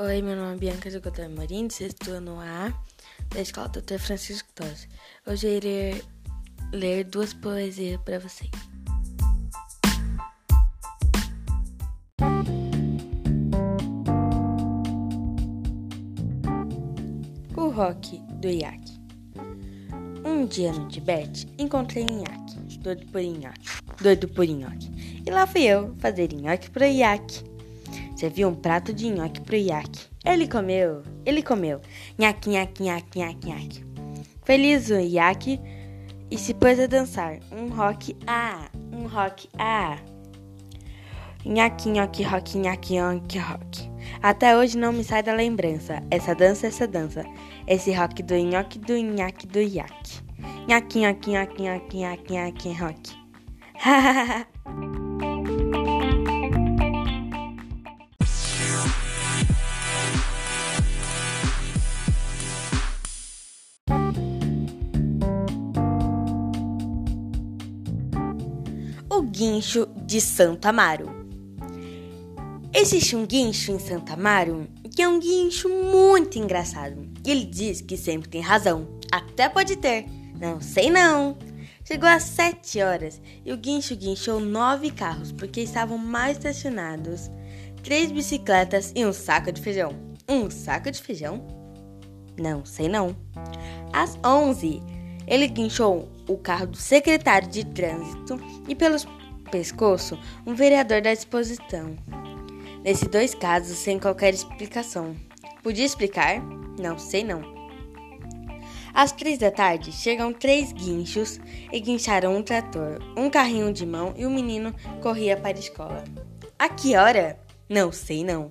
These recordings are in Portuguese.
Oi, meu nome é Bianca Godoy Morim, sexto ano A, da Escola Dr. Francisco Tosi. Hoje eu irei ler duas poesias para vocês. O rock do iaque. Um dia no Tibete, encontrei iaque, doido por nhoque, doido por nhoque. E lá fui eu fazer nhoque pro iaque. Serviu um prato de nhoque pro iaque. Ele comeu, ele comeu. Nhaque, nhaque, nhaque, nhaque, nhaque. Feliz o iaque e se pôs a dançar. Um rock, ah, um rock, ah. Nhaque, nhoque, rock, nhaque, nhoque, rock. Até hoje não me sai da lembrança. Essa dança, essa dança. Esse rock do nhoque, do nhaque, do iaque. Nhaque, nhoque, nhoque, nhoque, nhaque, nhaque, rock. o guincho de Santa Amaro. Existe um guincho em Santa Amaro que é um guincho muito engraçado. Ele diz que sempre tem razão. Até pode ter. Não sei não. Chegou às sete horas e o guincho guinchou nove carros porque estavam mal estacionados. Três bicicletas e um saco de feijão. Um saco de feijão? Não sei não. Às onze, ele guinchou o carro do secretário de trânsito e pelo pescoço um vereador da exposição. Nesses dois casos, sem qualquer explicação. Podia explicar? Não sei não. Às três da tarde, chegam três guinchos e guincharam um trator, um carrinho de mão e o menino corria para a escola. A que hora? Não sei não.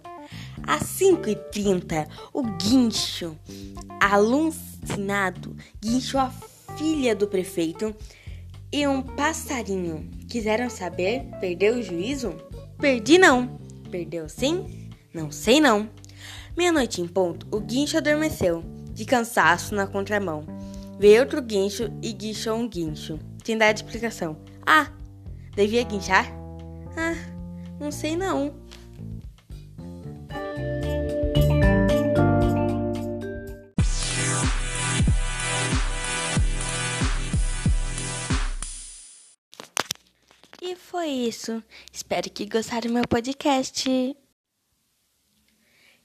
Às cinco e trinta, o guincho, alucinado, guinchou a filha do prefeito e um passarinho. Quiseram saber? Perdeu o juízo? Perdi não. Perdeu sim? Não sei não. Meia-noite em ponto, o guincho adormeceu, de cansaço na contramão. Veio outro guincho e guinchou um guincho. Sem dar explicação. Ah, devia guinchar? Ah, não sei não. Foi isso. Espero que gostaram do meu podcast.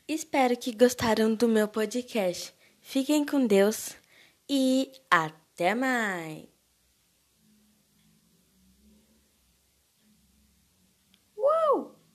Espero que gostaram do meu podcast. Fiquem com Deus e até mais.